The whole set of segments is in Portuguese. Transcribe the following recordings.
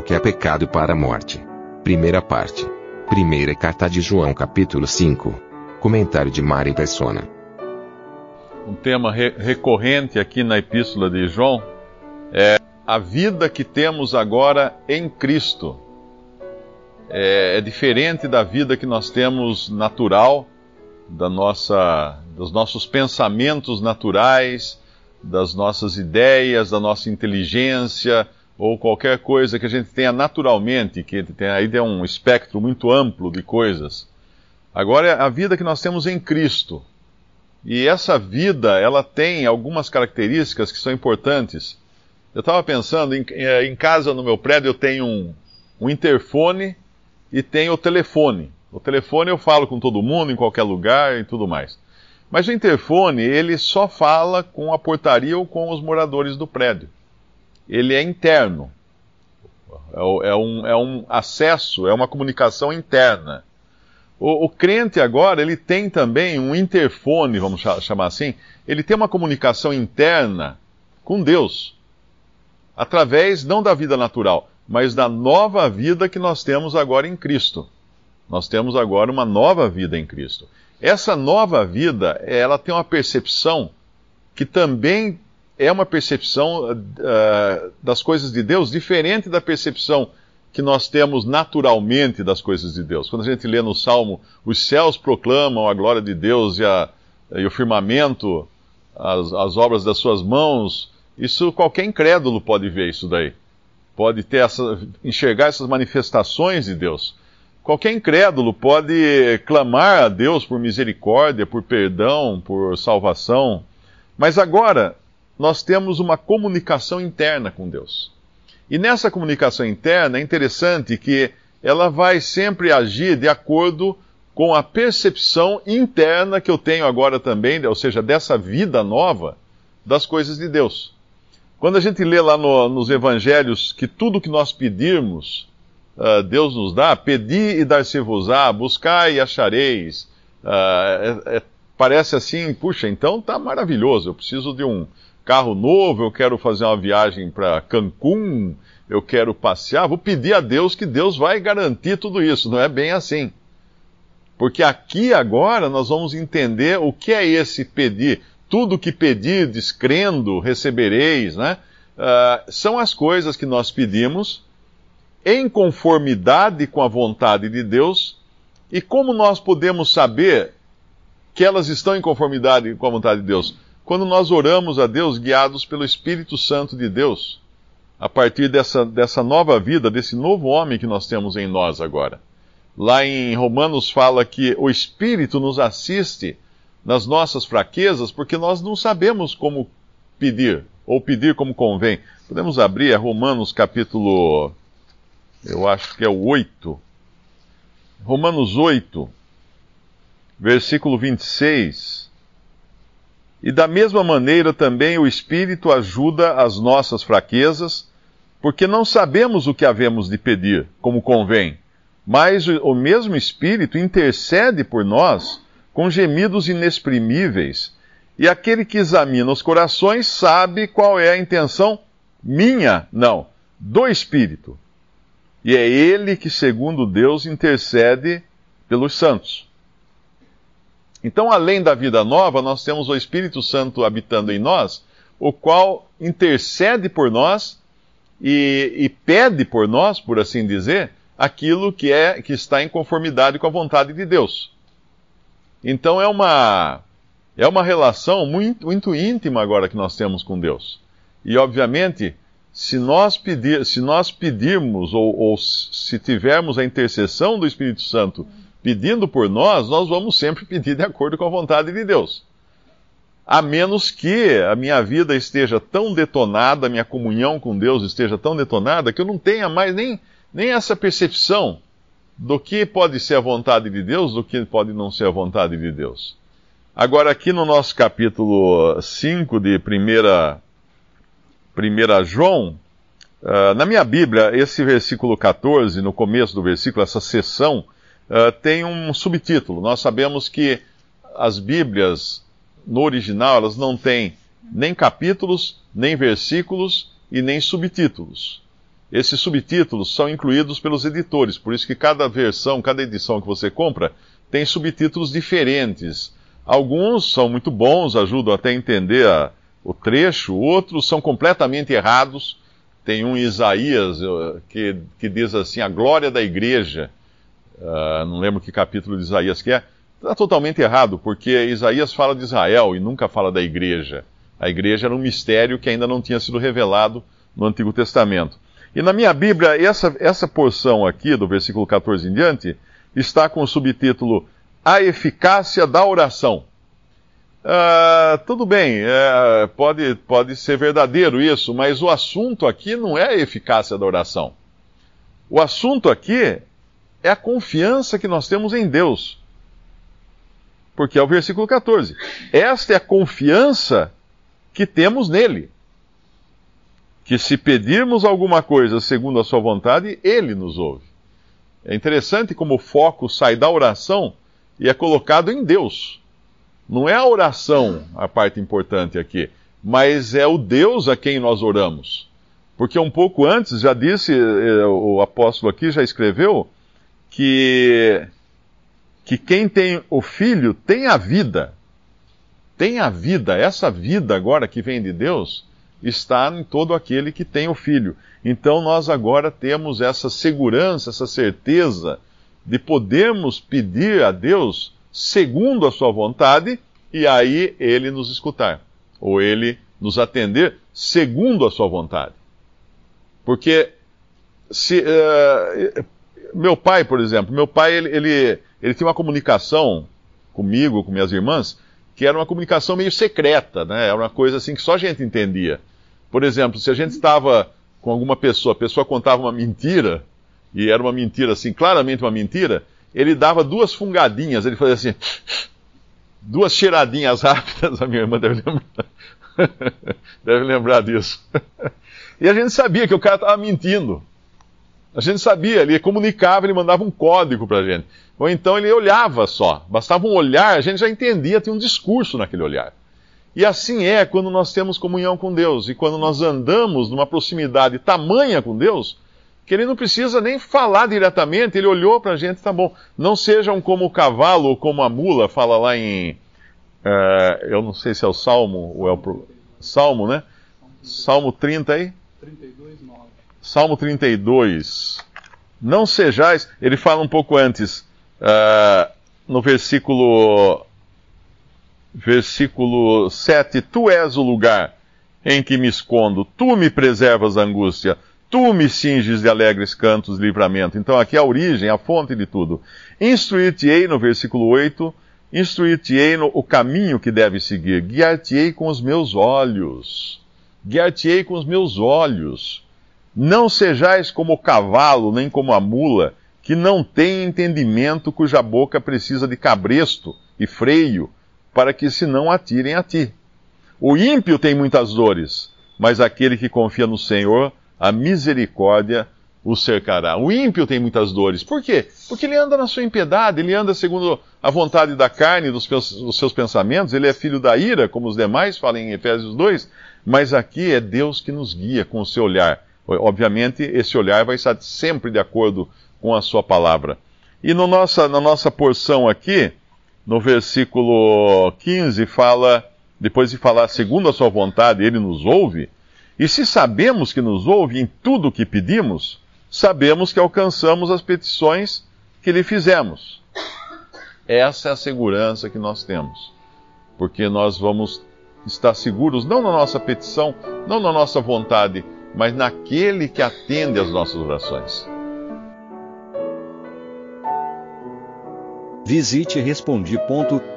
O que é pecado para a morte? Primeira parte. Primeira carta de João capítulo 5. Comentário de Mari Persona. Um tema re recorrente aqui na epístola de João é a vida que temos agora em Cristo. É, é diferente da vida que nós temos natural, da nossa, dos nossos pensamentos naturais, das nossas ideias, da nossa inteligência, ou qualquer coisa que a gente tenha naturalmente, que tem, aí tem um espectro muito amplo de coisas. Agora é a vida que nós temos em Cristo. E essa vida, ela tem algumas características que são importantes. Eu estava pensando, em, eh, em, casa no meu prédio eu tenho um, um interfone e tenho o telefone. O telefone eu falo com todo mundo, em qualquer lugar e tudo mais. Mas o interfone, ele só fala com a portaria ou com os moradores do prédio. Ele é interno. É, é um, é um acesso, é uma comunicação interna. O, o, crente agora, ele tem também um interfone, vamos chamar assim, ele tem uma comunicação interna com Deus através não da vida natural, mas da nova vida que nós temos agora em Cristo. Nós temos agora uma nova vida em Cristo. Essa nova vida, ela tem uma percepção que também é uma percepção uh, das coisas de Deus diferente da percepção que nós temos naturalmente das coisas de Deus. Quando a gente lê no Salmo, os céus proclamam a glória de Deus e, a, e o firmamento, as, as obras das suas mãos, isso qualquer incrédulo pode ver isso daí. Pode ter essa, enxergar essas manifestações de Deus. Qualquer incrédulo pode clamar a Deus por misericórdia, por perdão, por salvação. Mas agora nós temos uma comunicação interna com Deus. E nessa comunicação interna é interessante que ela vai sempre agir de acordo com a percepção interna que eu tenho agora também, ou seja, dessa vida nova das coisas de Deus. Quando a gente lê lá no, nos evangelhos que tudo que nós pedirmos, uh, Deus nos dá, pedi e dar-se-vos-á, buscai e achareis. Uh, é, é, parece assim, puxa, então tá maravilhoso, eu preciso de um carro novo, eu quero fazer uma viagem para Cancún, eu quero passear, vou pedir a Deus que Deus vai garantir tudo isso. Não é bem assim. Porque aqui agora nós vamos entender o que é esse pedir tudo que pedirdes, crendo, recebereis, né? Uh, são as coisas que nós pedimos em conformidade com a vontade de Deus. E como nós podemos saber que elas estão em conformidade com a vontade de Deus? Quando nós oramos a Deus guiados pelo Espírito Santo de Deus, a partir dessa, dessa nova vida, desse novo homem que nós temos em nós agora. Lá em Romanos fala que o Espírito nos assiste nas nossas fraquezas, porque nós não sabemos como pedir, ou pedir como convém. Podemos abrir, Romanos capítulo, eu acho que é o 8. Romanos 8, versículo 26. E da mesma maneira também o Espírito ajuda as nossas fraquezas, porque não sabemos o que havemos de pedir, como convém. Mas o mesmo Espírito intercede por nós com gemidos inexprimíveis, e aquele que examina os corações sabe qual é a intenção minha, não, do Espírito. E é ele que, segundo Deus, intercede pelos santos. Então, além da vida nova, nós temos o Espírito Santo habitando em nós, o qual intercede por nós e, e pede por nós, por assim dizer, aquilo que é que está em conformidade com a vontade de Deus. Então é uma é uma relação muito, muito íntima agora que nós temos com Deus. E obviamente, se nós, pedir, se nós pedirmos ou, ou se tivermos a intercessão do Espírito Santo pedindo por nós, nós vamos sempre pedir de acordo com a vontade de Deus. a menos que a minha vida esteja tão detonada, a minha comunhão com Deus esteja tão detonada, que eu não tenha mais nem, nem essa percepção do que pode ser a vontade de Deus, do que pode não ser a vontade de Deus. Agora, aqui no nosso capítulo 5 de 1 João, uh, na minha Bíblia, esse versículo 14, no começo do versículo, essa seção, uh, tem um subtítulo. Nós sabemos que as Bíblias no original, elas não têm nem capítulos, nem versículos e nem subtítulos. Esses subtítulos são incluídos pelos editores, por isso que cada versão, cada edição que você compra, tem subtítulos diferentes. Alguns são muito bons, ajudam até a entender a, o trecho, outros são completamente errados. Tem um Isaías que, que diz assim: a glória da igreja. Uh, não lembro que capítulo de Isaías que é Está totalmente errado, porque Isaías fala de Israel e nunca fala da igreja. A igreja era um mistério que ainda não tinha sido revelado no Antigo Testamento. E na minha Bíblia, essa, essa porção aqui, do versículo 14 em diante, está com o subtítulo A Eficácia da Oração. Uh, tudo bem, uh, pode, pode ser verdadeiro isso, mas o assunto aqui não é a eficácia da oração. O assunto aqui é a confiança que nós temos em Deus porque é o versículo 14. Esta é a confiança que temos nele. Que se pedirmos alguma coisa segundo a sua vontade, ele nos ouve. É interessante como o foco sai da oração e é colocado em Deus. Não é a oração a parte importante aqui, mas é o Deus a quem nós oramos. Porque um pouco antes já disse, eh, o apóstolo aqui já escreveu, que que quem tem o filho tem a vida. Tem a vida. Essa vida agora que vem de Deus está em todo aquele que tem o filho. Então nós agora temos essa segurança, essa certeza de podermos pedir a Deus segundo a sua vontade e aí ele nos escutar, ou ele nos atender segundo a sua vontade. Porque se uh, meu pai, por exemplo, meu pai ele, ele ele tinha uma comunicação comigo, com minhas irmãs, que era uma comunicação meio secreta, né? Era uma coisa assim que só a gente entendia. Por exemplo, se a gente estava com alguma pessoa, a pessoa contava uma mentira, e era uma mentira assim, claramente uma mentira, ele dava duas fungadinhas, ele fazia assim, duas cheiradinhas rápidas, a minha irmã deve lembrar, deve lembrar disso. e a gente sabia que o cara estava mentindo. A gente sabia, ele comunicava, ele mandava um código para a gente. Ou então ele olhava só, bastava um olhar, a gente já entendia, tinha um discurso naquele olhar. E assim é quando nós temos comunhão com Deus e quando nós andamos numa proximidade tamanha com Deus, que ele não precisa nem falar diretamente, ele olhou para a gente, tá bom. Não sejam como o cavalo ou como a mula, fala lá em. Uh, eu não sei se é o Salmo ou é o. Salmo, né? Salmo 30 aí? 32, 9. Salmo 32. Não sejais, ele fala um pouco antes, uh, no versículo, versículo 7, Tu és o lugar em que me escondo, tu me preservas da angústia, tu me cinges de alegres cantos de livramento. Então aqui é a origem, a fonte de tudo. Instruir-te-ei, no versículo 8, instruir-te-ei o caminho que deve seguir, guiar-te-ei com os meus olhos, guiar-te-ei com os meus olhos. Não sejais como o cavalo, nem como a mula, que não tem entendimento, cuja boca precisa de cabresto e freio, para que se não atirem a ti. O ímpio tem muitas dores, mas aquele que confia no Senhor, a misericórdia o cercará. O ímpio tem muitas dores. Por quê? Porque ele anda na sua impiedade, ele anda segundo a vontade da carne dos, dos seus pensamentos, ele é filho da ira, como os demais, fala em Efésios 2, mas aqui é Deus que nos guia com o seu olhar. Obviamente, esse olhar vai estar sempre de acordo com a sua palavra. E no nossa, na nossa porção aqui, no versículo 15, fala, depois de falar segundo a sua vontade, ele nos ouve. E se sabemos que nos ouve em tudo o que pedimos, sabemos que alcançamos as petições que lhe fizemos. Essa é a segurança que nós temos. Porque nós vamos estar seguros não na nossa petição, não na nossa vontade, mas naquele que atende às nossas orações. Visite respondi.com.br.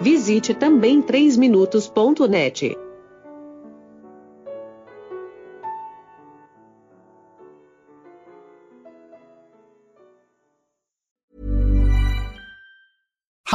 Visite também 3minutos.net.